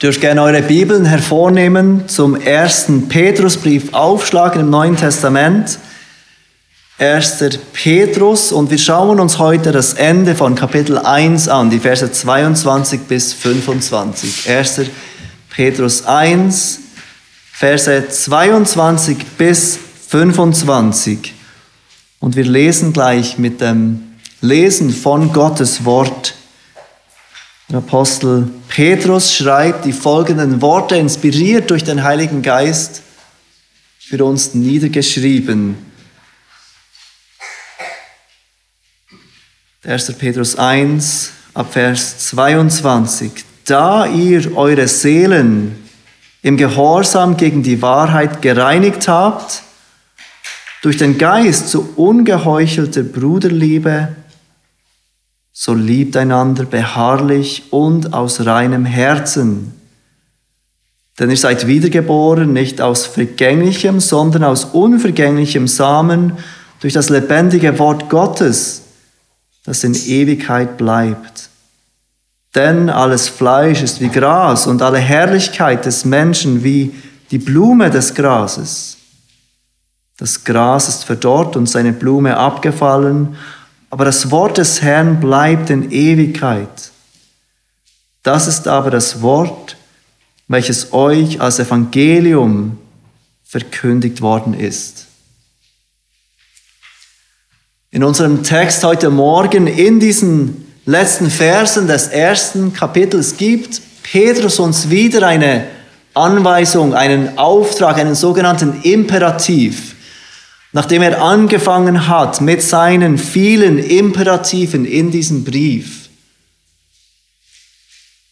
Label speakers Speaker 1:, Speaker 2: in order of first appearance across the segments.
Speaker 1: Dürft gerne eure Bibeln hervornehmen, zum ersten Petrusbrief aufschlagen im Neuen Testament. 1. Petrus und wir schauen uns heute das Ende von Kapitel 1 an, die Verse 22 bis 25. 1. Petrus 1, Verse 22 bis 25. Und wir lesen gleich mit dem Lesen von Gottes Wort der Apostel Petrus schreibt die folgenden Worte, inspiriert durch den Heiligen Geist, für uns niedergeschrieben. 1. Petrus 1, ab Vers 22. Da ihr eure Seelen im Gehorsam gegen die Wahrheit gereinigt habt, durch den Geist zu ungeheuchelter Bruderliebe, so liebt einander beharrlich und aus reinem Herzen. Denn ihr seid wiedergeboren, nicht aus vergänglichem, sondern aus unvergänglichem Samen durch das lebendige Wort Gottes, das in Ewigkeit bleibt. Denn alles Fleisch ist wie Gras und alle Herrlichkeit des Menschen wie die Blume des Grases. Das Gras ist verdorrt und seine Blume abgefallen aber das Wort des Herrn bleibt in Ewigkeit. Das ist aber das Wort, welches euch als Evangelium verkündigt worden ist. In unserem Text heute Morgen, in diesen letzten Versen des ersten Kapitels, gibt Petrus uns wieder eine Anweisung, einen Auftrag, einen sogenannten Imperativ nachdem er angefangen hat mit seinen vielen Imperativen in diesem Brief.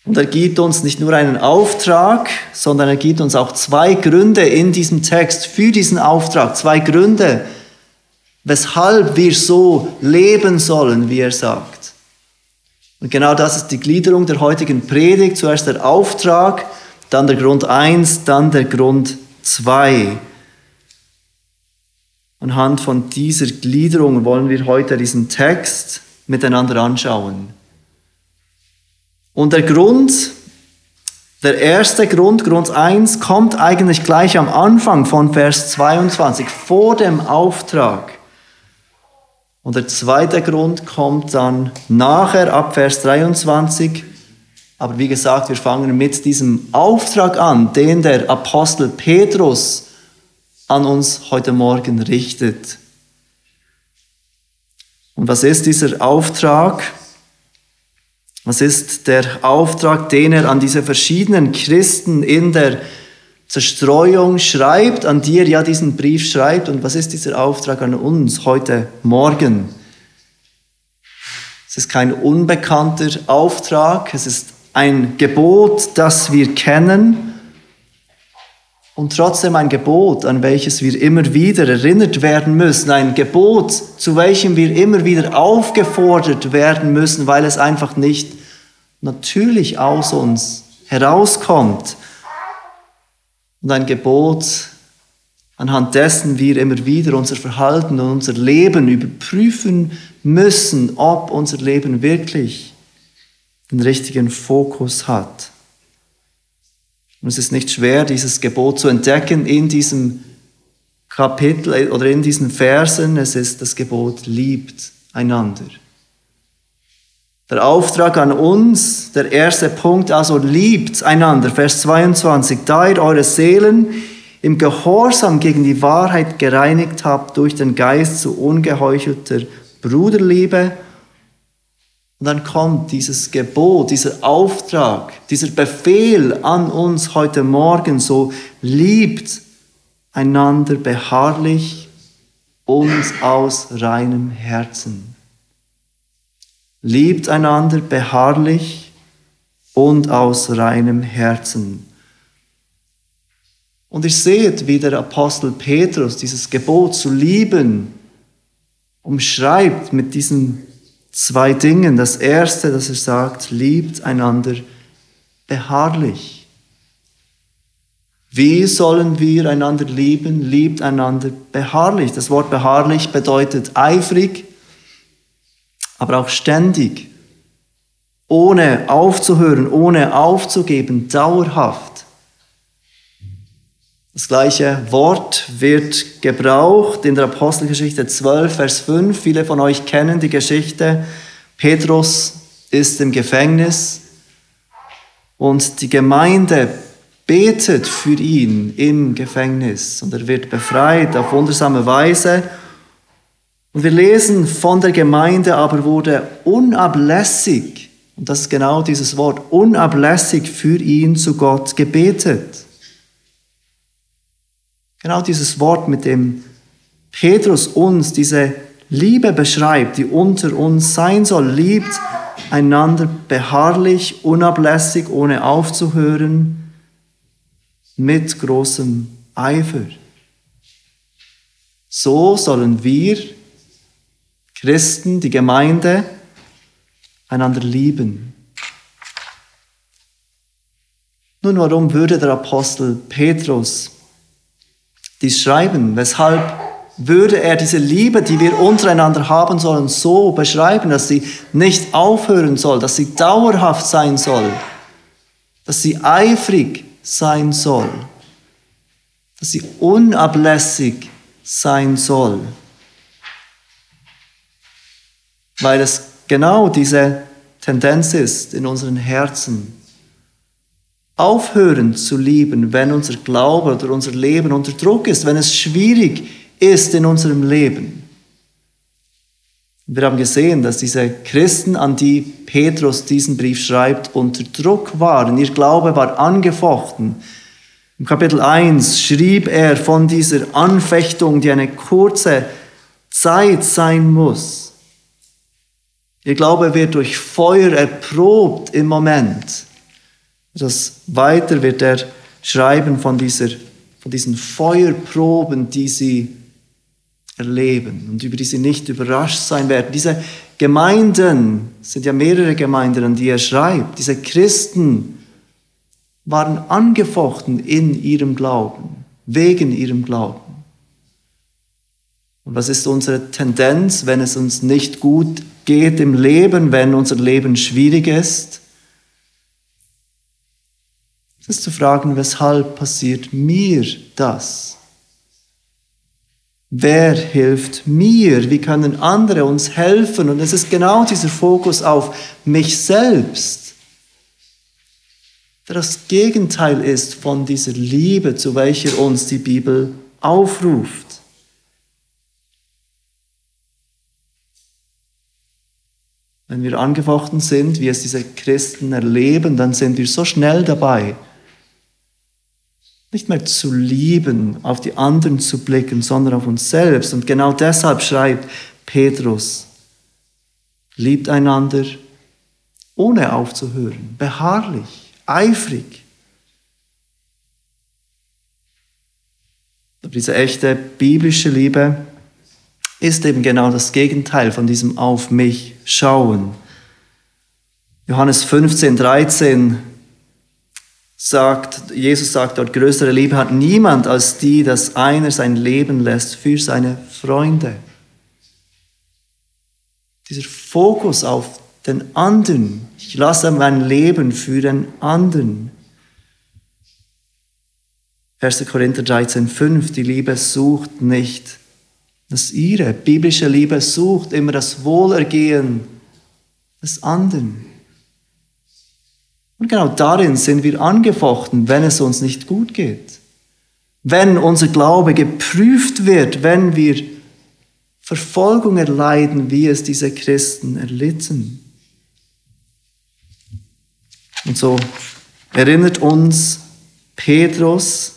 Speaker 1: Und er gibt uns nicht nur einen Auftrag, sondern er gibt uns auch zwei Gründe in diesem Text für diesen Auftrag. Zwei Gründe, weshalb wir so leben sollen, wie er sagt. Und genau das ist die Gliederung der heutigen Predigt. Zuerst der Auftrag, dann der Grund eins, dann der Grund zwei. Anhand von dieser Gliederung wollen wir heute diesen Text miteinander anschauen. Und der Grund, der erste Grund, Grund 1, kommt eigentlich gleich am Anfang von Vers 22, vor dem Auftrag. Und der zweite Grund kommt dann nachher ab Vers 23. Aber wie gesagt, wir fangen mit diesem Auftrag an, den der Apostel Petrus an uns heute Morgen richtet. Und was ist dieser Auftrag? Was ist der Auftrag, den er an diese verschiedenen Christen in der Zerstreuung schreibt, an die er ja diesen Brief schreibt? Und was ist dieser Auftrag an uns heute Morgen? Es ist kein unbekannter Auftrag, es ist ein Gebot, das wir kennen und trotzdem ein Gebot, an welches wir immer wieder erinnert werden müssen, ein Gebot, zu welchem wir immer wieder aufgefordert werden müssen, weil es einfach nicht natürlich aus uns herauskommt. Und ein Gebot, anhand dessen wir immer wieder unser Verhalten und unser Leben überprüfen müssen, ob unser Leben wirklich den richtigen Fokus hat. Und es ist nicht schwer, dieses Gebot zu entdecken in diesem Kapitel oder in diesen Versen. Es ist das Gebot, liebt einander. Der Auftrag an uns, der erste Punkt, also liebt einander. Vers 22, da ihr eure Seelen im Gehorsam gegen die Wahrheit gereinigt habt durch den Geist zu ungeheuchelter Bruderliebe und dann kommt dieses Gebot, dieser Auftrag, dieser Befehl an uns heute Morgen, so liebt einander beharrlich und aus reinem Herzen. Liebt einander beharrlich und aus reinem Herzen. Und ihr seht, wie der Apostel Petrus dieses Gebot zu lieben umschreibt mit diesen zwei Dingen. Das erste, dass er sagt, liebt einander beharrlich. Wie sollen wir einander lieben? Liebt einander beharrlich. Das Wort beharrlich bedeutet eifrig, aber auch ständig. ohne aufzuhören, ohne aufzugeben, dauerhaft. Das gleiche Wort wird gebraucht in der Apostelgeschichte 12, Vers 5. Viele von euch kennen die Geschichte. Petrus ist im Gefängnis und die Gemeinde betet für ihn im Gefängnis und er wird befreit auf wundersame Weise. Und wir lesen von der Gemeinde aber wurde unablässig, und das ist genau dieses Wort, unablässig für ihn zu Gott gebetet. Genau dieses Wort, mit dem Petrus uns diese Liebe beschreibt, die unter uns sein soll, liebt einander beharrlich, unablässig, ohne aufzuhören mit großem Eifer. So sollen wir Christen, die Gemeinde, einander lieben. Nun, warum würde der Apostel Petrus dies schreiben? Weshalb würde er diese Liebe, die wir untereinander haben sollen, so beschreiben, dass sie nicht aufhören soll, dass sie dauerhaft sein soll, dass sie eifrig sein soll, dass sie unablässig sein soll, weil es genau diese Tendenz ist in unseren Herzen, aufhören zu lieben, wenn unser Glaube oder unser Leben unter Druck ist, wenn es schwierig ist in unserem Leben. Wir haben gesehen, dass diese Christen, an die Petrus diesen Brief schreibt, unter Druck waren. Ihr Glaube war angefochten. Im Kapitel 1 schrieb er von dieser Anfechtung, die eine kurze Zeit sein muss. Ihr Glaube wird durch Feuer erprobt im Moment. Das weiter wird er schreiben von, dieser, von diesen Feuerproben, die sie erleben und über die sie nicht überrascht sein werden. Diese Gemeinden, sind ja mehrere Gemeinden, an die er schreibt, diese Christen waren angefochten in ihrem Glauben, wegen ihrem Glauben. Und was ist unsere Tendenz, wenn es uns nicht gut geht im Leben, wenn unser Leben schwierig ist? Ist zu fragen, weshalb passiert mir das? Wer hilft mir? Wie können andere uns helfen? Und es ist genau dieser Fokus auf mich selbst, der das Gegenteil ist von dieser Liebe, zu welcher uns die Bibel aufruft. Wenn wir angefochten sind, wie es diese Christen erleben, dann sind wir so schnell dabei, nicht mehr zu lieben, auf die anderen zu blicken, sondern auf uns selbst. Und genau deshalb schreibt Petrus, liebt einander ohne aufzuhören, beharrlich, eifrig. Aber diese echte biblische Liebe ist eben genau das Gegenteil von diesem Auf mich schauen. Johannes 15, 13 sagt, Jesus sagt dort, größere Liebe hat niemand als die, dass einer sein Leben lässt für seine Freunde. Dieser Fokus auf den anderen. Ich lasse mein Leben für den anderen. 1. Korinther 13, 5, die Liebe sucht nicht das ihre. Biblische Liebe sucht immer das Wohlergehen des anderen. Und genau darin sind wir angefochten, wenn es uns nicht gut geht. Wenn unser Glaube geprüft wird, wenn wir Verfolgung erleiden, wie es diese Christen erlitten. Und so erinnert uns Petrus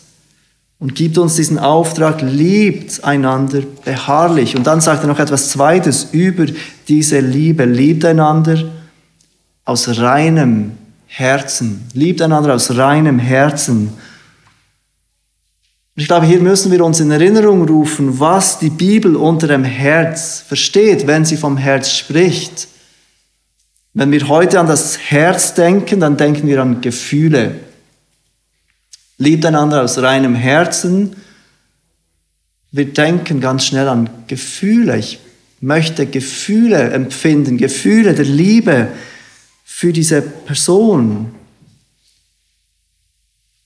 Speaker 1: und gibt uns diesen Auftrag, liebt einander beharrlich. Und dann sagt er noch etwas Zweites über diese Liebe, liebt einander aus reinem Herzen. Liebt einander aus reinem Herzen. ich glaube, hier müssen wir uns in Erinnerung rufen, was die Bibel unter dem Herz versteht, wenn sie vom Herz spricht. Wenn wir heute an das Herz denken, dann denken wir an Gefühle. Liebt einander aus reinem Herzen. Wir denken ganz schnell an Gefühle. Ich möchte Gefühle empfinden, Gefühle der Liebe für diese Person.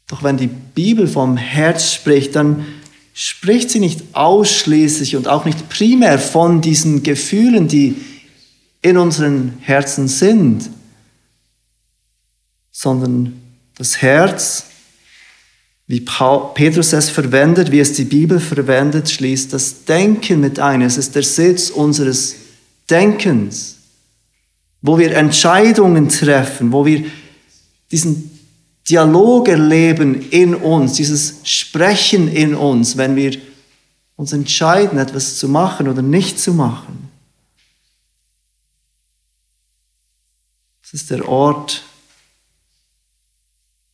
Speaker 1: Doch wenn die Bibel vom Herz spricht, dann spricht sie nicht ausschließlich und auch nicht primär von diesen Gefühlen, die in unseren Herzen sind, sondern das Herz, wie Petrus es verwendet, wie es die Bibel verwendet, schließt das Denken mit ein. Es ist der Sitz unseres Denkens, wo wir Entscheidungen treffen, wo wir diesen Dialog erleben in uns, dieses Sprechen in uns, wenn wir uns entscheiden, etwas zu machen oder nicht zu machen. Es ist der Ort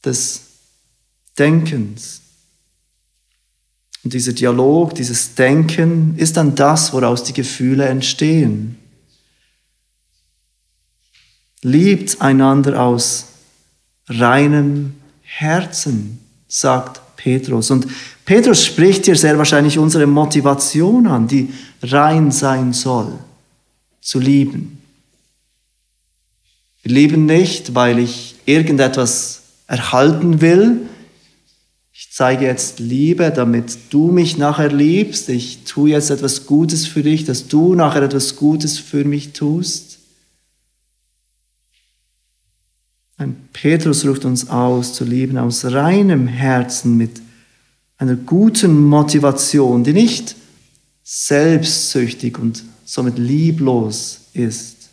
Speaker 1: des Denkens. Und dieser Dialog, dieses Denken ist dann das, woraus die Gefühle entstehen. Liebt einander aus reinem Herzen, sagt Petrus. Und Petrus spricht hier sehr wahrscheinlich unsere Motivation an, die rein sein soll, zu lieben. Wir lieben nicht, weil ich irgendetwas erhalten will. Ich zeige jetzt Liebe, damit du mich nachher liebst. Ich tue jetzt etwas Gutes für dich, dass du nachher etwas Gutes für mich tust. Ein Petrus ruft uns aus, zu lieben aus reinem Herzen mit einer guten Motivation, die nicht selbstsüchtig und somit lieblos ist.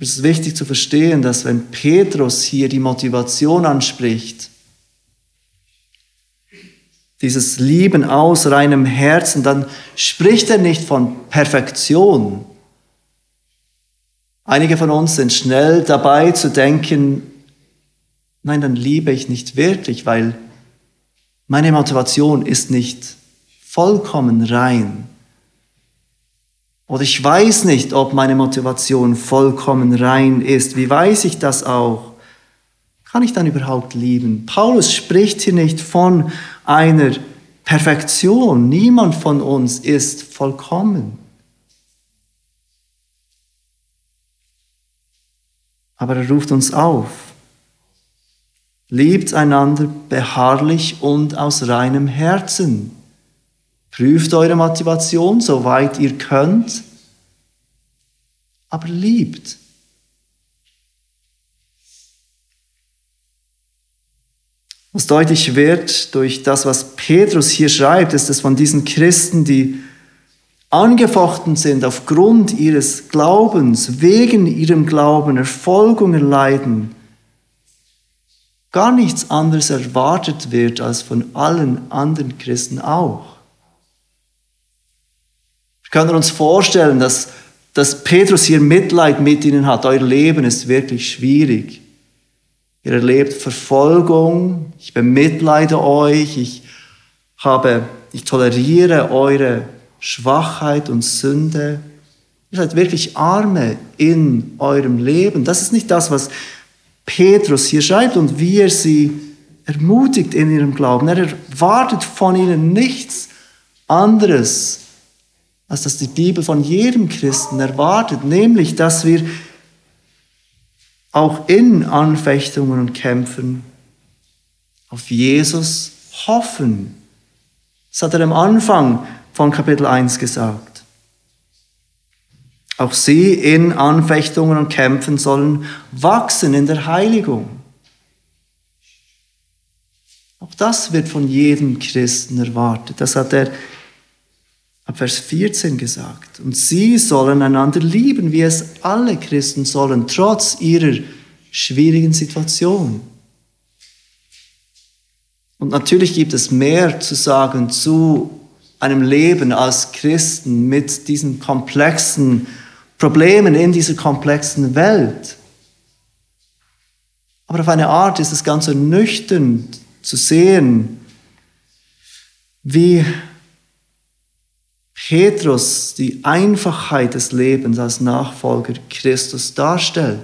Speaker 1: Es ist wichtig zu verstehen, dass wenn Petrus hier die Motivation anspricht, dieses Lieben aus reinem Herzen, dann spricht er nicht von Perfektion, Einige von uns sind schnell dabei zu denken, nein, dann liebe ich nicht wirklich, weil meine Motivation ist nicht vollkommen rein. Oder ich weiß nicht, ob meine Motivation vollkommen rein ist. Wie weiß ich das auch? Kann ich dann überhaupt lieben? Paulus spricht hier nicht von einer Perfektion. Niemand von uns ist vollkommen. Aber er ruft uns auf. Liebt einander beharrlich und aus reinem Herzen. Prüft eure Motivation, soweit ihr könnt, aber liebt. Was deutlich wird durch das, was Petrus hier schreibt, ist es von diesen Christen, die angefochten sind aufgrund ihres Glaubens, wegen ihrem Glauben Erfolgungen leiden, gar nichts anderes erwartet wird als von allen anderen Christen auch. Wir können uns vorstellen, dass, dass Petrus hier Mitleid mit ihnen hat. Euer Leben ist wirklich schwierig. Ihr erlebt Verfolgung, ich bemitleide euch, ich habe, ich toleriere eure Schwachheit und Sünde. Ihr seid wirklich Arme in eurem Leben. Das ist nicht das, was Petrus hier schreibt und wie er sie ermutigt in ihrem Glauben. Er erwartet von ihnen nichts anderes, als dass die Bibel von jedem Christen erwartet, nämlich, dass wir auch in Anfechtungen und Kämpfen auf Jesus hoffen. Das hat er am Anfang von Kapitel 1 gesagt. Auch sie in Anfechtungen und Kämpfen sollen wachsen in der Heiligung. Auch das wird von jedem Christen erwartet. Das hat er ab Vers 14 gesagt. Und sie sollen einander lieben, wie es alle Christen sollen, trotz ihrer schwierigen Situation. Und natürlich gibt es mehr zu sagen zu einem Leben als Christen mit diesen komplexen Problemen in dieser komplexen Welt. Aber auf eine Art ist es ganz ernüchternd zu sehen, wie Petrus die Einfachheit des Lebens als Nachfolger Christus darstellt.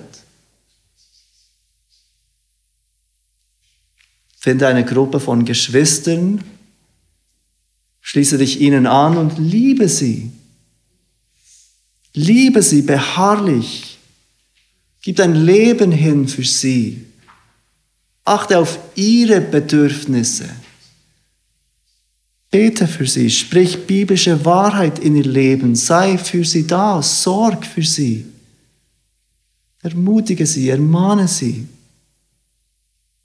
Speaker 1: Finde eine Gruppe von Geschwistern, Schließe dich ihnen an und liebe sie. Liebe sie beharrlich. Gib dein Leben hin für sie. Achte auf ihre Bedürfnisse. Bete für sie, sprich biblische Wahrheit in ihr Leben, sei für sie da, sorg für sie. Ermutige sie, ermahne sie.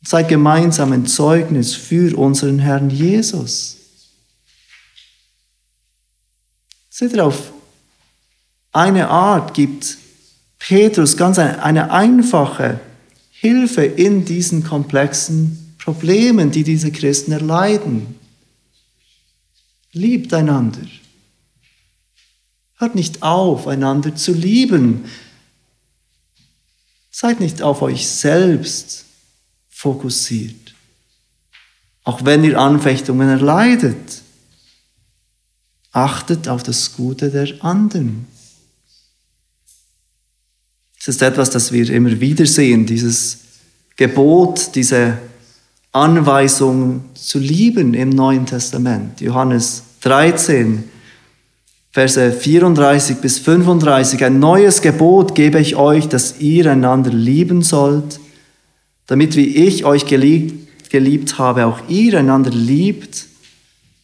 Speaker 1: Sei gemeinsam ein Zeugnis für unseren Herrn Jesus. Seht ihr, auf eine Art gibt Petrus ganz eine einfache Hilfe in diesen komplexen Problemen, die diese Christen erleiden. Liebt einander. Hört nicht auf, einander zu lieben. Seid nicht auf euch selbst fokussiert. Auch wenn ihr Anfechtungen erleidet, achtet auf das Gute der anderen. Es ist etwas, das wir immer wieder sehen, dieses Gebot, diese Anweisung zu lieben im Neuen Testament. Johannes 13, Verse 34 bis 35. Ein neues Gebot gebe ich euch, dass ihr einander lieben sollt, damit wie ich euch geliebt, geliebt habe, auch ihr einander liebt.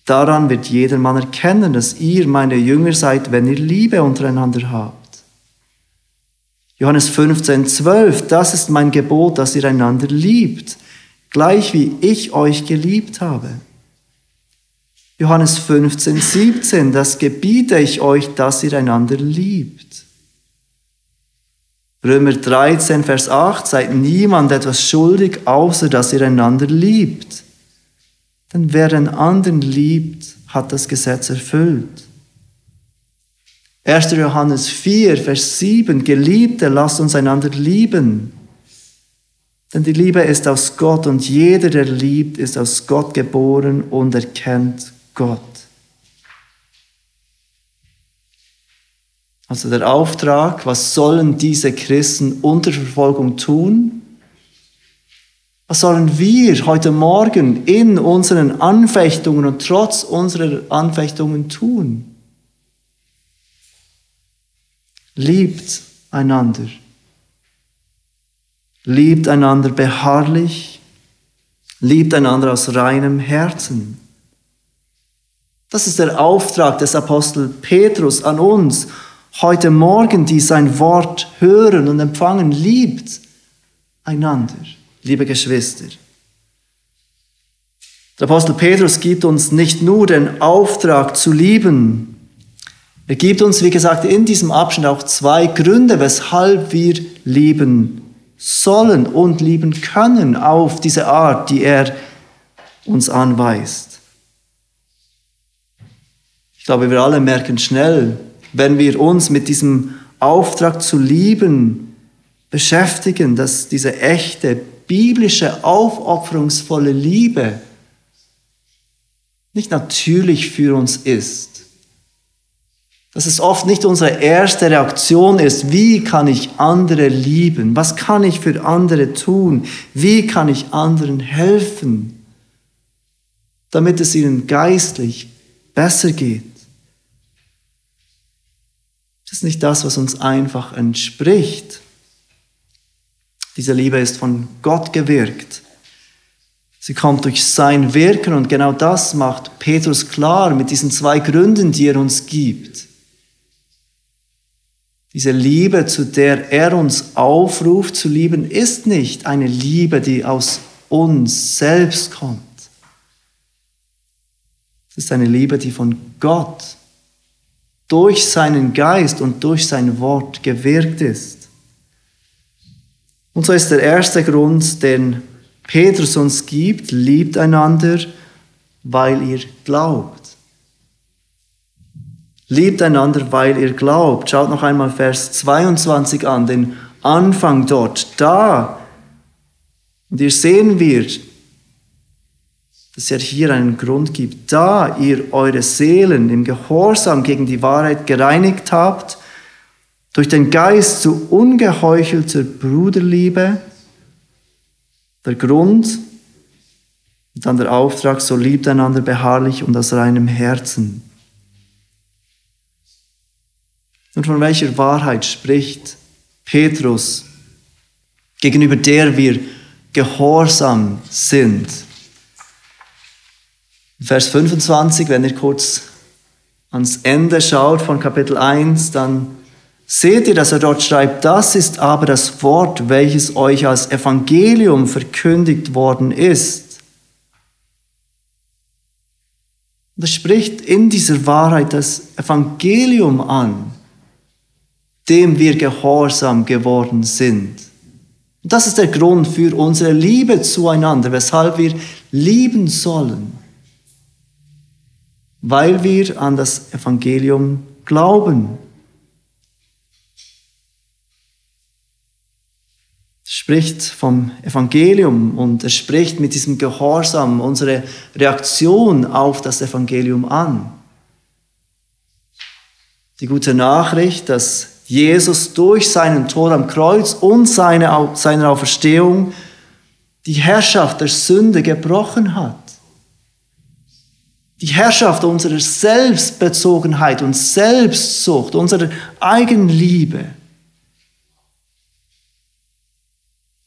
Speaker 1: Daran wird jedermann erkennen, dass ihr meine Jünger seid, wenn ihr Liebe untereinander habt. Johannes 15, 12, das ist mein Gebot, dass ihr einander liebt gleich wie ich euch geliebt habe. Johannes 15, 17, das gebiete ich euch, dass ihr einander liebt. Römer 13, Vers 8, seid niemand etwas schuldig, außer dass ihr einander liebt. Denn wer den anderen liebt, hat das Gesetz erfüllt. 1. Johannes 4, Vers 7, Geliebte, lasst uns einander lieben. Denn die Liebe ist aus Gott und jeder, der liebt, ist aus Gott geboren und erkennt Gott. Also der Auftrag, was sollen diese Christen unter Verfolgung tun? Was sollen wir heute Morgen in unseren Anfechtungen und trotz unserer Anfechtungen tun? Liebt einander. Liebt einander beharrlich, liebt einander aus reinem Herzen. Das ist der Auftrag des Apostel Petrus an uns, heute Morgen, die sein Wort hören und empfangen, liebt einander, liebe Geschwister. Der Apostel Petrus gibt uns nicht nur den Auftrag zu lieben, er gibt uns, wie gesagt, in diesem Abschnitt auch zwei Gründe, weshalb wir lieben sollen und lieben können auf diese Art, die er uns anweist. Ich glaube, wir alle merken schnell, wenn wir uns mit diesem Auftrag zu lieben beschäftigen, dass diese echte, biblische, aufopferungsvolle Liebe nicht natürlich für uns ist dass es oft nicht unsere erste Reaktion ist, wie kann ich andere lieben? Was kann ich für andere tun? Wie kann ich anderen helfen, damit es ihnen geistlich besser geht? Das ist nicht das, was uns einfach entspricht. Diese Liebe ist von Gott gewirkt. Sie kommt durch sein Wirken und genau das macht Petrus klar mit diesen zwei Gründen, die er uns gibt. Diese Liebe, zu der er uns aufruft zu lieben, ist nicht eine Liebe, die aus uns selbst kommt. Es ist eine Liebe, die von Gott durch seinen Geist und durch sein Wort gewirkt ist. Und so ist der erste Grund, den Petrus uns gibt, liebt einander, weil ihr glaubt. Liebt einander, weil ihr glaubt. Schaut noch einmal Vers 22 an, den Anfang dort. Da, und hier sehen wir, dass er hier einen Grund gibt. Da ihr eure Seelen im Gehorsam gegen die Wahrheit gereinigt habt, durch den Geist zu ungeheuchelter Bruderliebe, der Grund und dann der Auftrag, so liebt einander beharrlich und aus reinem Herzen. Und von welcher Wahrheit spricht Petrus, gegenüber der wir gehorsam sind? Vers 25, wenn ihr kurz ans Ende schaut von Kapitel 1, dann seht ihr, dass er dort schreibt, das ist aber das Wort, welches euch als Evangelium verkündigt worden ist. Er spricht in dieser Wahrheit das Evangelium an, dem wir gehorsam geworden sind. Und das ist der Grund für unsere Liebe zueinander, weshalb wir lieben sollen weil wir an das Evangelium glauben. Spricht vom Evangelium und er spricht mit diesem Gehorsam unsere Reaktion auf das Evangelium an. Die gute Nachricht, dass Jesus durch seinen Tod am Kreuz und seine, seine Auferstehung die Herrschaft der Sünde gebrochen hat die Herrschaft unserer Selbstbezogenheit und Selbstsucht, unserer Eigenliebe,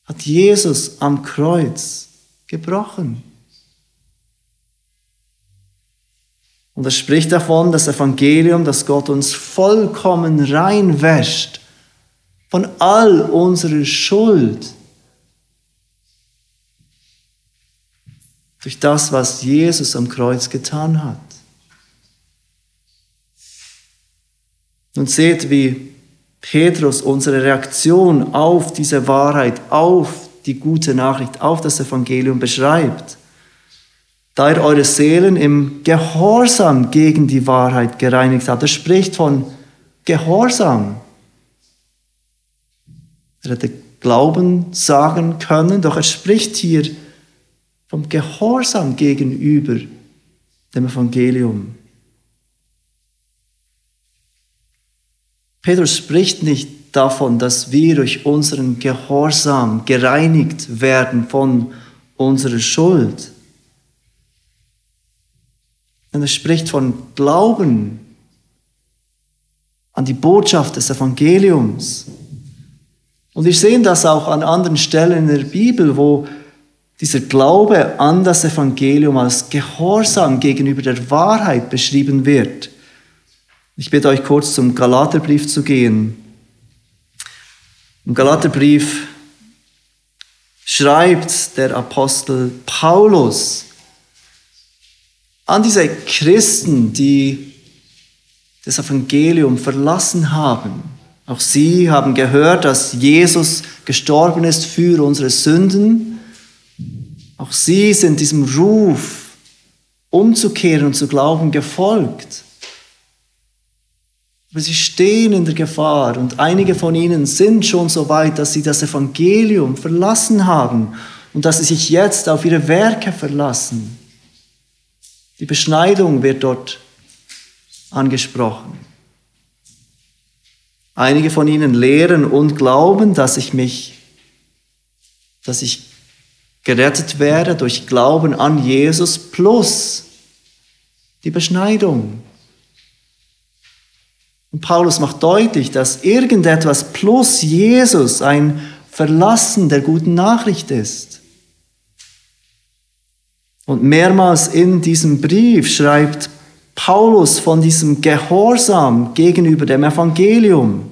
Speaker 1: hat Jesus am Kreuz gebrochen. Und er spricht davon, das Evangelium, dass Gott uns vollkommen reinwäscht von all unserer Schuld durch das, was Jesus am Kreuz getan hat. Und seht, wie Petrus unsere Reaktion auf diese Wahrheit, auf die gute Nachricht, auf das Evangelium beschreibt. Da er eure Seelen im Gehorsam gegen die Wahrheit gereinigt hat. Er spricht von Gehorsam. Er hätte Glauben sagen können, doch er spricht hier vom Gehorsam gegenüber dem Evangelium. Petrus spricht nicht davon, dass wir durch unseren Gehorsam gereinigt werden von unserer Schuld. Und er spricht von Glauben an die Botschaft des Evangeliums. Und wir sehen das auch an anderen Stellen in der Bibel, wo dieser Glaube an das Evangelium als Gehorsam gegenüber der Wahrheit beschrieben wird. Ich bitte euch kurz zum Galaterbrief zu gehen. Im Galaterbrief schreibt der Apostel Paulus an diese Christen, die das Evangelium verlassen haben. Auch sie haben gehört, dass Jesus gestorben ist für unsere Sünden auch sie sind diesem Ruf, umzukehren und zu glauben, gefolgt. Aber sie stehen in der Gefahr und einige von ihnen sind schon so weit, dass sie das Evangelium verlassen haben und dass sie sich jetzt auf ihre Werke verlassen. Die Beschneidung wird dort angesprochen. Einige von ihnen lehren und glauben, dass ich mich, dass ich gerettet werde durch Glauben an Jesus plus die Beschneidung. Und Paulus macht deutlich, dass irgendetwas plus Jesus ein Verlassen der guten Nachricht ist. Und mehrmals in diesem Brief schreibt Paulus von diesem Gehorsam gegenüber dem Evangelium,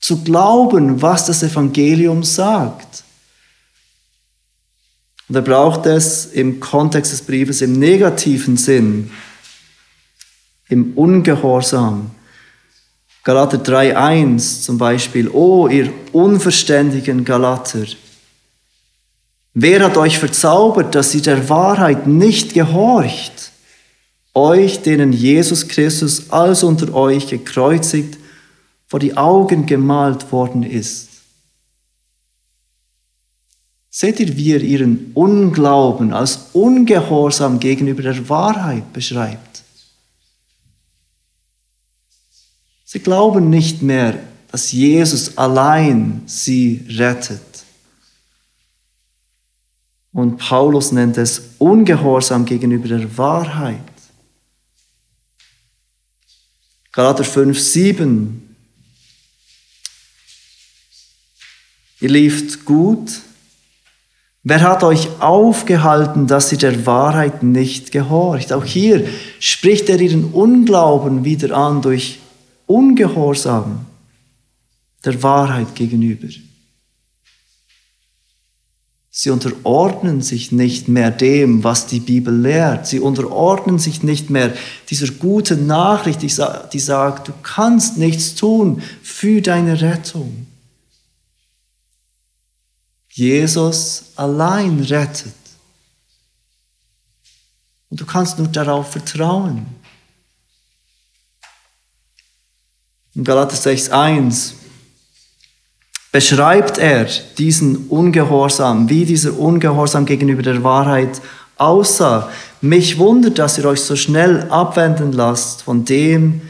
Speaker 1: zu glauben, was das Evangelium sagt. Und er braucht es im Kontext des Briefes im negativen Sinn, im Ungehorsam. Galater 3.1 zum Beispiel, O ihr unverständigen Galater, wer hat euch verzaubert, dass ihr der Wahrheit nicht gehorcht? Euch, denen Jesus Christus als unter euch gekreuzigt vor die Augen gemalt worden ist. Seht ihr, wie er ihren Unglauben als Ungehorsam gegenüber der Wahrheit beschreibt? Sie glauben nicht mehr, dass Jesus allein sie rettet. Und Paulus nennt es Ungehorsam gegenüber der Wahrheit. Galater 5, 7. Ihr lieft gut. Wer hat euch aufgehalten, dass ihr der Wahrheit nicht gehorcht? Auch hier spricht er ihren Unglauben wieder an durch Ungehorsam der Wahrheit gegenüber. Sie unterordnen sich nicht mehr dem, was die Bibel lehrt. Sie unterordnen sich nicht mehr dieser guten Nachricht, die sagt, du kannst nichts tun für deine Rettung. Jesus allein rettet. Und du kannst nur darauf vertrauen. In Galater 6,1 beschreibt er diesen Ungehorsam, wie dieser Ungehorsam gegenüber der Wahrheit aussah. Mich wundert, dass ihr euch so schnell abwenden lasst von dem,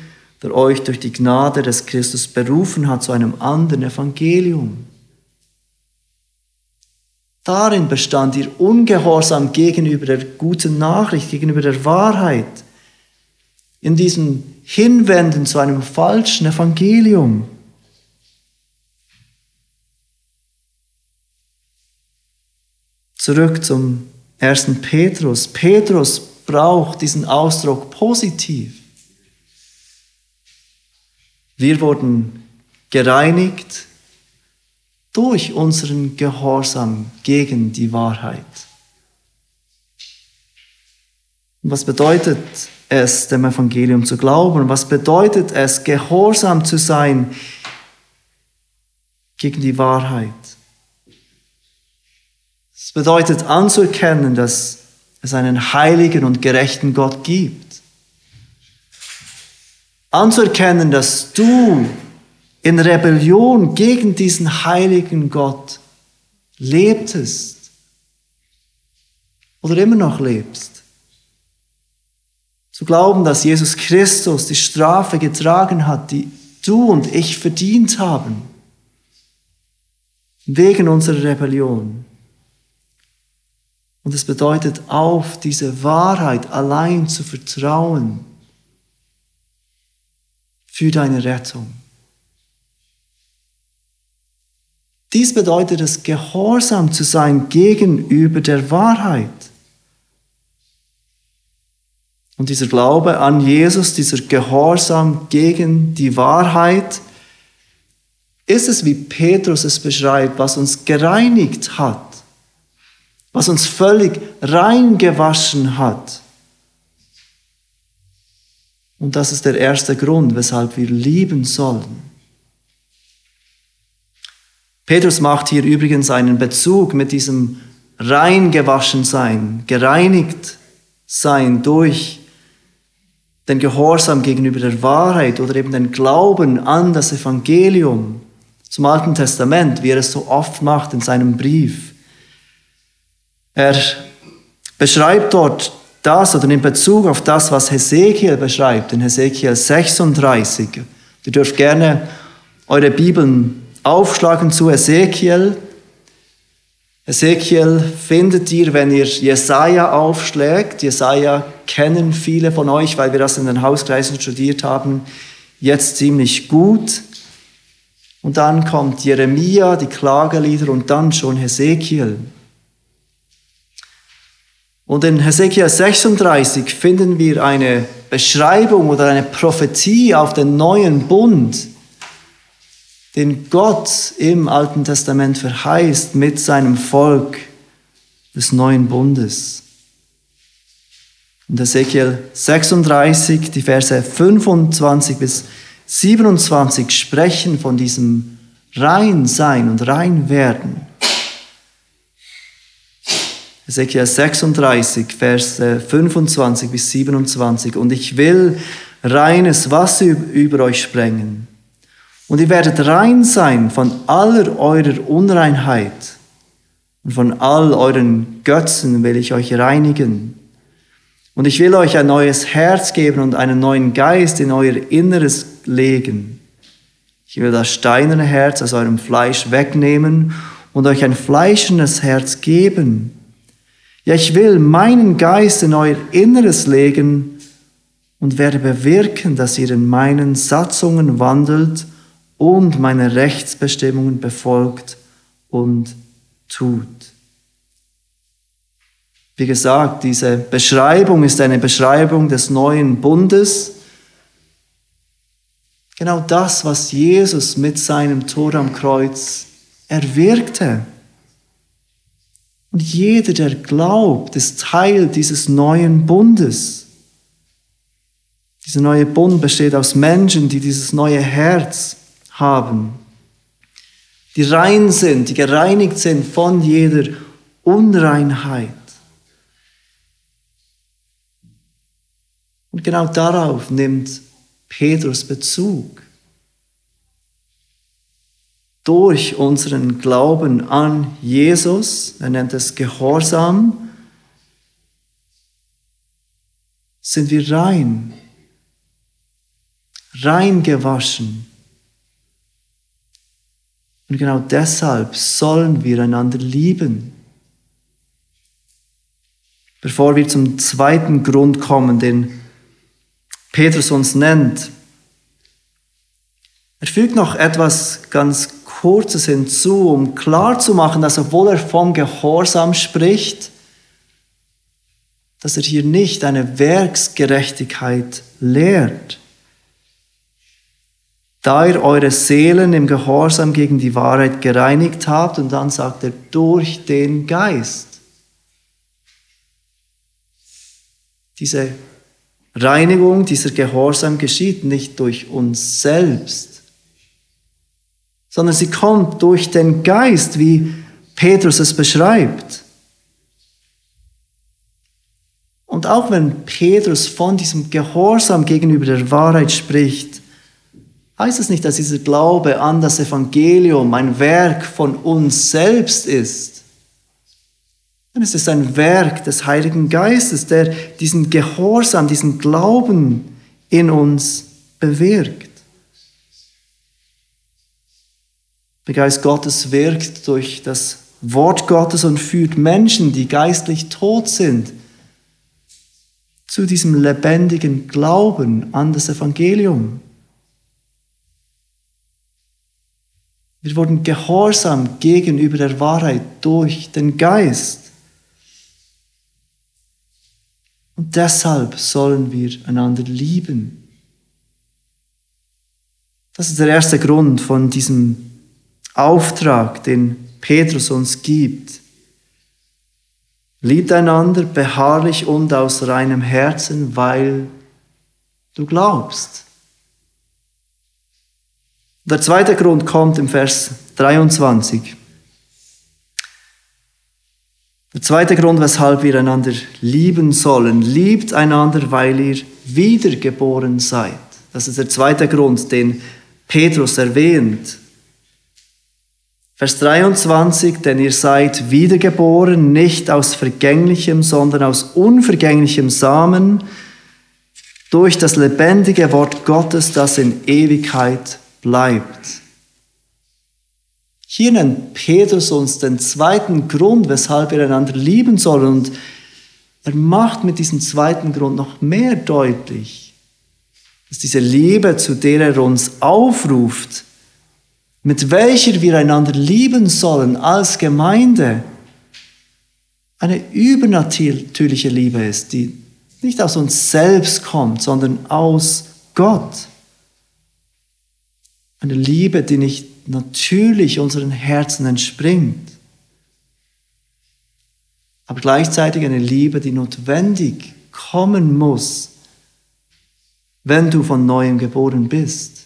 Speaker 1: der euch durch die Gnade des Christus berufen hat zu einem anderen Evangelium. Darin bestand ihr Ungehorsam gegenüber der guten Nachricht, gegenüber der Wahrheit, in diesem Hinwenden zu einem falschen Evangelium. Zurück zum ersten Petrus. Petrus braucht diesen Ausdruck positiv. Wir wurden gereinigt durch unseren Gehorsam gegen die Wahrheit. Und was bedeutet es, dem Evangelium zu glauben? Was bedeutet es, gehorsam zu sein gegen die Wahrheit? Es bedeutet anzuerkennen, dass es einen heiligen und gerechten Gott gibt. Anzuerkennen, dass du in Rebellion gegen diesen heiligen Gott lebtest oder immer noch lebst. Zu glauben, dass Jesus Christus die Strafe getragen hat, die du und ich verdient haben, wegen unserer Rebellion. Und es bedeutet auf diese Wahrheit allein zu vertrauen für deine Rettung. Dies bedeutet es, gehorsam zu sein gegenüber der Wahrheit. Und dieser Glaube an Jesus, dieser Gehorsam gegen die Wahrheit, ist es, wie Petrus es beschreibt, was uns gereinigt hat was uns völlig reingewaschen hat. Und das ist der erste Grund, weshalb wir lieben sollen. Petrus macht hier übrigens einen Bezug mit diesem reingewaschen sein, gereinigt sein durch den Gehorsam gegenüber der Wahrheit oder eben den Glauben an das Evangelium zum Alten Testament, wie er es so oft macht in seinem Brief. Er beschreibt dort das oder in Bezug auf das, was Hesekiel beschreibt, in Hesekiel 36. Ihr dürft gerne eure Bibeln aufschlagen zu Hesekiel. Hesekiel findet ihr, wenn ihr Jesaja aufschlägt. Jesaja kennen viele von euch, weil wir das in den Hauskreisen studiert haben, jetzt ziemlich gut. Und dann kommt Jeremia, die Klagelieder und dann schon Hesekiel. Und in Hesekiel 36 finden wir eine Beschreibung oder eine Prophetie auf den neuen Bund, den Gott im Alten Testament verheißt mit seinem Volk des neuen Bundes. In Hesekiel 36, die Verse 25 bis 27 sprechen von diesem Reinsein und Reinwerden. Ezekiel 36, Verse 25 bis 27. Und ich will reines Wasser über euch sprengen. Und ihr werdet rein sein von aller eurer Unreinheit. Und von all euren Götzen will ich euch reinigen. Und ich will euch ein neues Herz geben und einen neuen Geist in euer Inneres legen. Ich will das steinerne Herz aus eurem Fleisch wegnehmen und euch ein fleischendes Herz geben ja, ich will meinen Geist in euer Inneres legen und werde bewirken, dass ihr in meinen Satzungen wandelt und meine Rechtsbestimmungen befolgt und tut. Wie gesagt, diese Beschreibung ist eine Beschreibung des neuen Bundes. Genau das, was Jesus mit seinem Tod am Kreuz erwirkte. Und jeder, der glaubt, ist Teil dieses neuen Bundes. Dieser neue Bund besteht aus Menschen, die dieses neue Herz haben, die rein sind, die gereinigt sind von jeder Unreinheit. Und genau darauf nimmt Petrus Bezug. Durch unseren Glauben an Jesus, er nennt es Gehorsam, sind wir rein, rein gewaschen. Und genau deshalb sollen wir einander lieben. Bevor wir zum zweiten Grund kommen, den Petrus uns nennt. Er fügt noch etwas ganz Kurzes hinzu, um klarzumachen, dass obwohl er vom Gehorsam spricht, dass er hier nicht eine Werksgerechtigkeit lehrt. Da ihr eure Seelen im Gehorsam gegen die Wahrheit gereinigt habt, und dann sagt er, durch den Geist. Diese Reinigung, dieser Gehorsam geschieht nicht durch uns selbst, sondern sie kommt durch den Geist, wie Petrus es beschreibt. Und auch wenn Petrus von diesem Gehorsam gegenüber der Wahrheit spricht, heißt es nicht, dass dieser Glaube an das Evangelium ein Werk von uns selbst ist, es ist ein Werk des Heiligen Geistes, der diesen Gehorsam, diesen Glauben in uns bewirkt. Der Geist Gottes wirkt durch das Wort Gottes und führt Menschen, die geistlich tot sind, zu diesem lebendigen Glauben an das Evangelium. Wir wurden gehorsam gegenüber der Wahrheit durch den Geist. Und deshalb sollen wir einander lieben. Das ist der erste Grund von diesem Auftrag, den Petrus uns gibt. Liebt einander beharrlich und aus reinem Herzen, weil du glaubst. Der zweite Grund kommt im Vers 23. Der zweite Grund, weshalb wir einander lieben sollen, liebt einander, weil ihr wiedergeboren seid. Das ist der zweite Grund, den Petrus erwähnt. Vers 23, denn ihr seid wiedergeboren, nicht aus vergänglichem, sondern aus unvergänglichem Samen, durch das lebendige Wort Gottes, das in Ewigkeit bleibt. Hier nennt Petrus uns den zweiten Grund, weshalb wir einander lieben sollen. Und er macht mit diesem zweiten Grund noch mehr deutlich, dass diese Liebe, zu der er uns aufruft, mit welcher wir einander lieben sollen als Gemeinde, eine übernatürliche Liebe ist, die nicht aus uns selbst kommt, sondern aus Gott. Eine Liebe, die nicht natürlich unseren Herzen entspringt. Aber gleichzeitig eine Liebe, die notwendig kommen muss, wenn du von neuem geboren bist.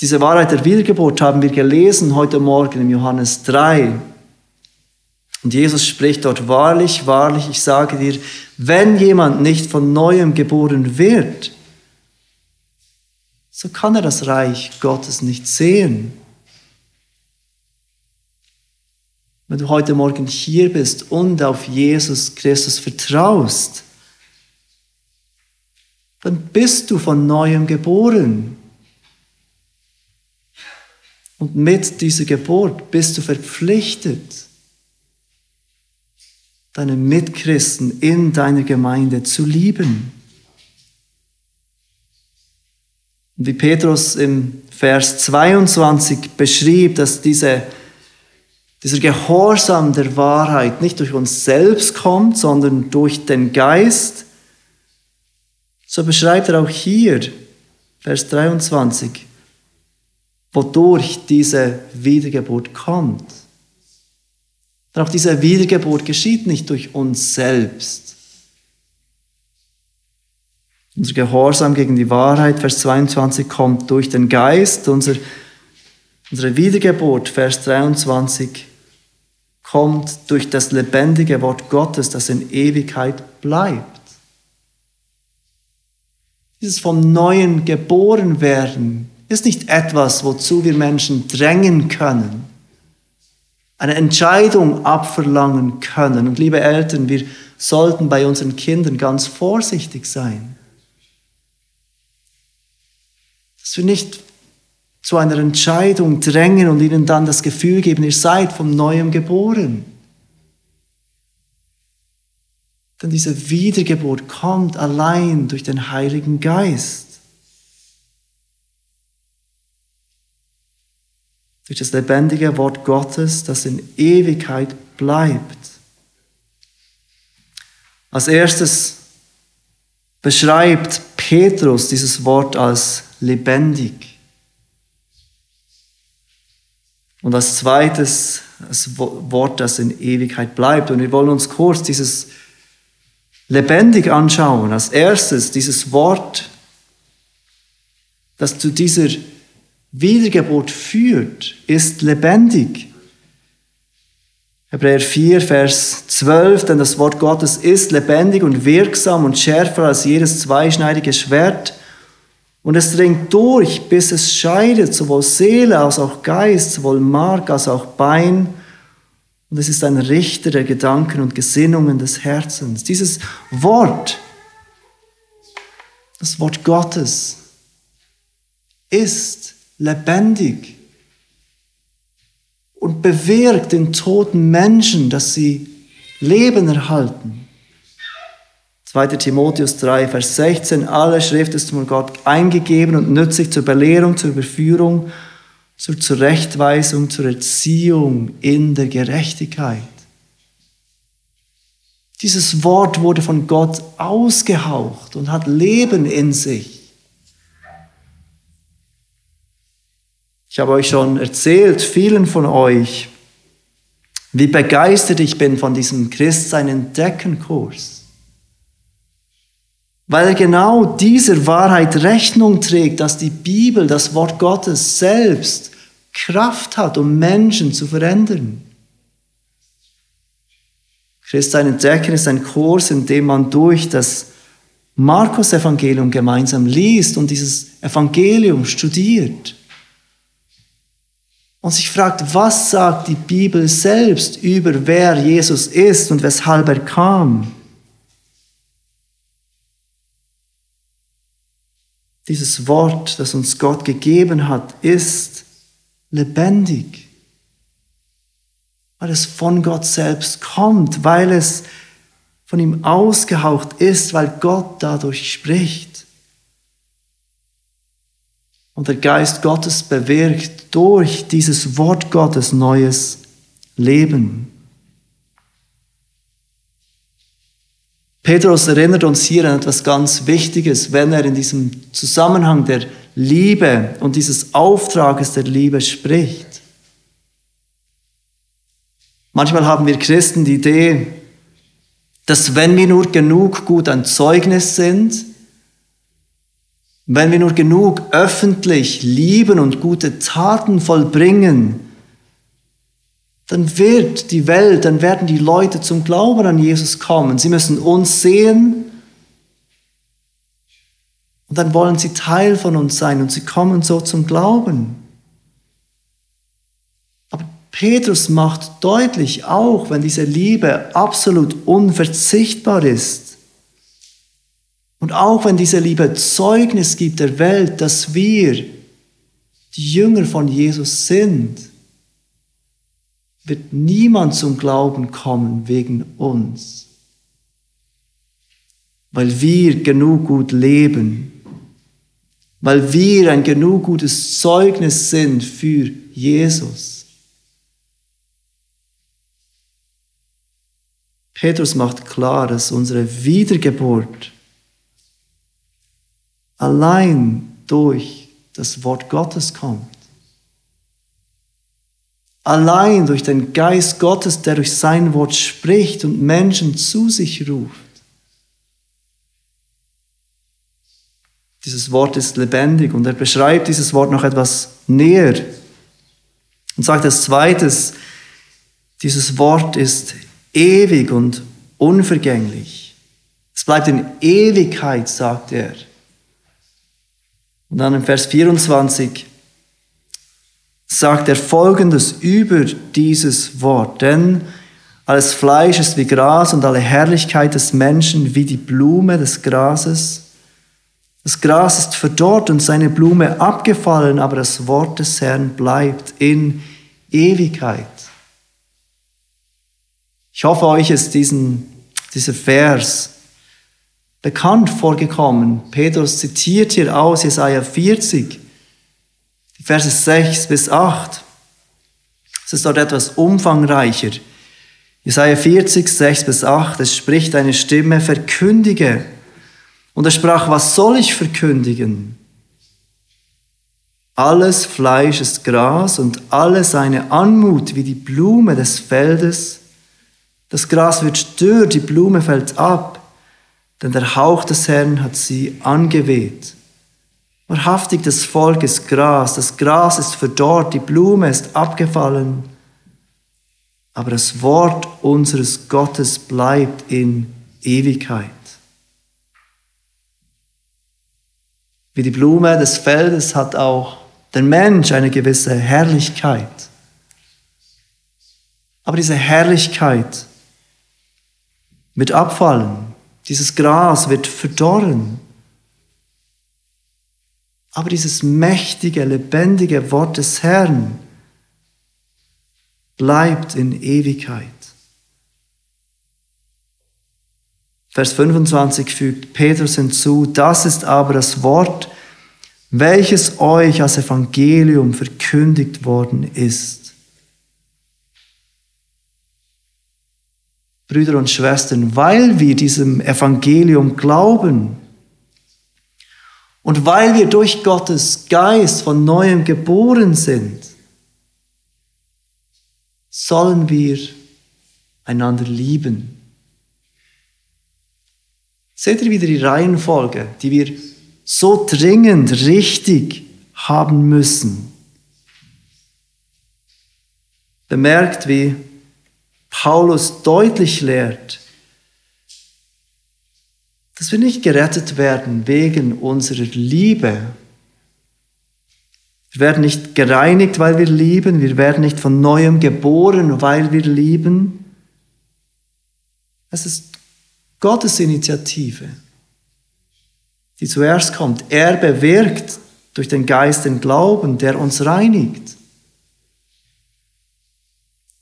Speaker 1: Diese Wahrheit der Wiedergeburt haben wir gelesen heute Morgen im Johannes 3. Und Jesus spricht dort, wahrlich, wahrlich, ich sage dir, wenn jemand nicht von neuem geboren wird, so kann er das Reich Gottes nicht sehen. Wenn du heute Morgen hier bist und auf Jesus Christus vertraust, dann bist du von neuem geboren. Und mit dieser Geburt bist du verpflichtet, deine Mitchristen in deiner Gemeinde zu lieben. Und wie Petrus im Vers 22 beschrieb, dass diese, dieser Gehorsam der Wahrheit nicht durch uns selbst kommt, sondern durch den Geist, so beschreibt er auch hier, Vers 23, wodurch diese Wiedergeburt kommt. Denn auch diese Wiedergeburt geschieht nicht durch uns selbst. Unser Gehorsam gegen die Wahrheit, Vers 22, kommt durch den Geist. Unser, unsere Wiedergeburt, Vers 23, kommt durch das lebendige Wort Gottes, das in Ewigkeit bleibt. Dieses vom Neuen geboren werden ist nicht etwas, wozu wir Menschen drängen können, eine Entscheidung abverlangen können. Und liebe Eltern, wir sollten bei unseren Kindern ganz vorsichtig sein. Dass wir nicht zu einer Entscheidung drängen und ihnen dann das Gefühl geben, ihr seid vom Neuem geboren. Denn diese Wiedergeburt kommt allein durch den Heiligen Geist. durch das lebendige Wort Gottes, das in Ewigkeit bleibt. Als erstes beschreibt Petrus dieses Wort als lebendig. Und als zweites das Wort, das in Ewigkeit bleibt. Und wir wollen uns kurz dieses lebendig anschauen. Als erstes dieses Wort, das zu dieser Wiedergeburt führt, ist lebendig. Hebräer 4, Vers 12, denn das Wort Gottes ist lebendig und wirksam und schärfer als jedes zweischneidige Schwert. Und es dringt durch, bis es scheidet, sowohl Seele als auch Geist, sowohl Mark als auch Bein. Und es ist ein Richter der Gedanken und Gesinnungen des Herzens. Dieses Wort, das Wort Gottes, ist lebendig und bewirkt den toten Menschen, dass sie Leben erhalten. 2. Timotheus 3, Vers 16, alle Schrift ist von Gott eingegeben und nützlich zur Belehrung, zur Überführung, zur Zurechtweisung, zur Erziehung in der Gerechtigkeit. Dieses Wort wurde von Gott ausgehaucht und hat Leben in sich. Ich habe euch schon erzählt, vielen von euch, wie begeistert ich bin von diesem Christsein entdecken Kurs. Weil er genau dieser Wahrheit Rechnung trägt, dass die Bibel, das Wort Gottes selbst Kraft hat, um Menschen zu verändern. Christsein entdecken ist ein Kurs, in dem man durch das Markus-Evangelium gemeinsam liest und dieses Evangelium studiert und sich fragt, was sagt die Bibel selbst über wer Jesus ist und weshalb er kam. Dieses Wort, das uns Gott gegeben hat, ist lebendig, weil es von Gott selbst kommt, weil es von ihm ausgehaucht ist, weil Gott dadurch spricht. Und der Geist Gottes bewirkt durch dieses Wort Gottes neues Leben. Petrus erinnert uns hier an etwas ganz Wichtiges, wenn er in diesem Zusammenhang der Liebe und dieses Auftrages der Liebe spricht. Manchmal haben wir Christen die Idee, dass wenn wir nur genug gut ein Zeugnis sind, wenn wir nur genug öffentlich lieben und gute Taten vollbringen, dann wird die Welt, dann werden die Leute zum Glauben an Jesus kommen. Sie müssen uns sehen und dann wollen sie Teil von uns sein und sie kommen so zum Glauben. Aber Petrus macht deutlich, auch wenn diese Liebe absolut unverzichtbar ist, und auch wenn diese Liebe Zeugnis gibt der Welt, dass wir die Jünger von Jesus sind, wird niemand zum Glauben kommen wegen uns, weil wir genug gut leben, weil wir ein genug gutes Zeugnis sind für Jesus. Petrus macht klar, dass unsere Wiedergeburt allein durch das Wort Gottes kommt. Allein durch den Geist Gottes, der durch sein Wort spricht und Menschen zu sich ruft. Dieses Wort ist lebendig und er beschreibt dieses Wort noch etwas näher und sagt als zweites, dieses Wort ist ewig und unvergänglich. Es bleibt in Ewigkeit, sagt er. Und dann im Vers 24 sagt er Folgendes über dieses Wort. Denn alles Fleisch ist wie Gras und alle Herrlichkeit des Menschen wie die Blume des Grases. Das Gras ist verdorrt und seine Blume abgefallen, aber das Wort des Herrn bleibt in Ewigkeit. Ich hoffe, euch ist diesen, dieser Vers bekannt vorgekommen. Petrus zitiert hier aus Jesaja 40, die Verse 6 bis 8. Es ist dort etwas umfangreicher. Jesaja 40, 6 bis 8, es spricht eine Stimme, verkündige und er sprach, was soll ich verkündigen? Alles Fleisch ist Gras und alle seine Anmut wie die Blume des Feldes. Das Gras wird dürr, die Blume fällt ab, denn der Hauch des Herrn hat sie angeweht. Wahrhaftig, das Volk ist Gras, das Gras ist verdorrt, die Blume ist abgefallen, aber das Wort unseres Gottes bleibt in Ewigkeit. Wie die Blume des Feldes hat auch der Mensch eine gewisse Herrlichkeit. Aber diese Herrlichkeit wird abfallen. Dieses Gras wird verdorren. Aber dieses mächtige, lebendige Wort des Herrn bleibt in Ewigkeit. Vers 25 fügt Petrus hinzu, das ist aber das Wort, welches euch als Evangelium verkündigt worden ist. Brüder und Schwestern, weil wir diesem Evangelium glauben und weil wir durch Gottes Geist von neuem geboren sind, sollen wir einander lieben. Seht ihr wieder die Reihenfolge, die wir so dringend richtig haben müssen? Bemerkt, wie Paulus deutlich lehrt, dass wir nicht gerettet werden wegen unserer Liebe. Wir werden nicht gereinigt, weil wir lieben. Wir werden nicht von neuem geboren, weil wir lieben. Es ist Gottes Initiative, die zuerst kommt. Er bewirkt durch den Geist den Glauben, der uns reinigt.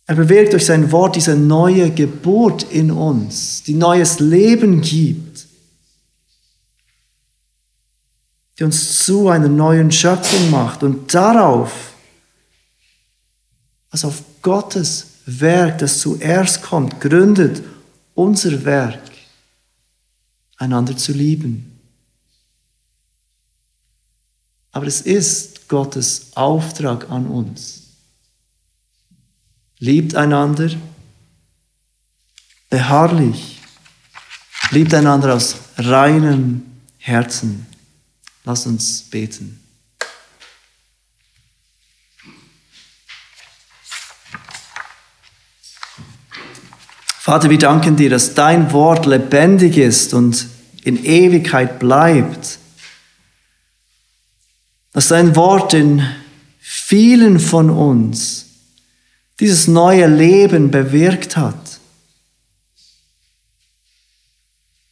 Speaker 1: Er bewirkt durch sein Wort diese neue Geburt in uns, die neues Leben gibt, die uns zu einer neuen Schöpfung macht und darauf, was auf Gottes Werk, das zuerst kommt, gründet unser Werk einander zu lieben. Aber es ist Gottes Auftrag an uns. Liebt einander beharrlich. Liebt einander aus reinem Herzen. Lass uns beten. Vater, wir danken dir, dass dein Wort lebendig ist und in Ewigkeit bleibt. Dass dein Wort in vielen von uns dieses neue Leben bewirkt hat.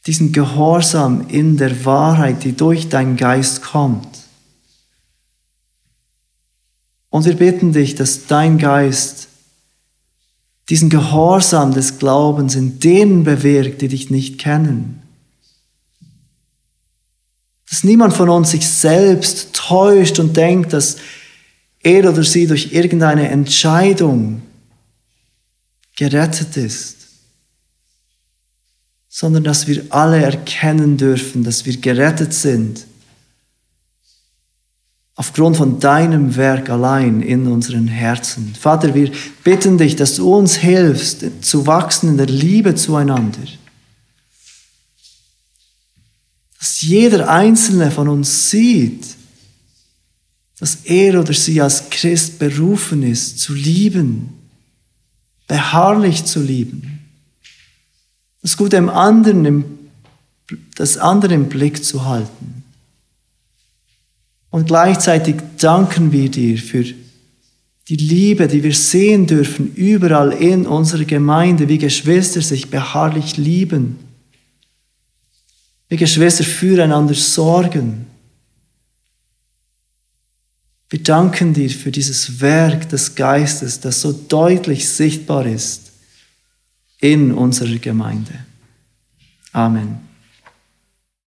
Speaker 1: Diesen Gehorsam in der Wahrheit, die durch deinen Geist kommt. Und wir bitten dich, dass dein Geist diesen Gehorsam des Glaubens in denen bewirkt, die dich nicht kennen. Dass niemand von uns sich selbst täuscht und denkt, dass er oder sie durch irgendeine Entscheidung gerettet ist, sondern dass wir alle erkennen dürfen, dass wir gerettet sind aufgrund von deinem Werk allein in unseren Herzen. Vater, wir bitten dich, dass du uns hilfst, zu wachsen in der Liebe zueinander. Dass jeder einzelne von uns sieht, dass er oder sie als Christ berufen ist, zu lieben, beharrlich zu lieben, das Gute im anderen, das andere im Blick zu halten. Und gleichzeitig danken wir dir für die Liebe, die wir sehen dürfen, überall in unserer Gemeinde, wie Geschwister sich beharrlich lieben, wie Geschwister füreinander sorgen. Wir danken dir für dieses Werk des Geistes, das so deutlich sichtbar ist in unserer Gemeinde. Amen.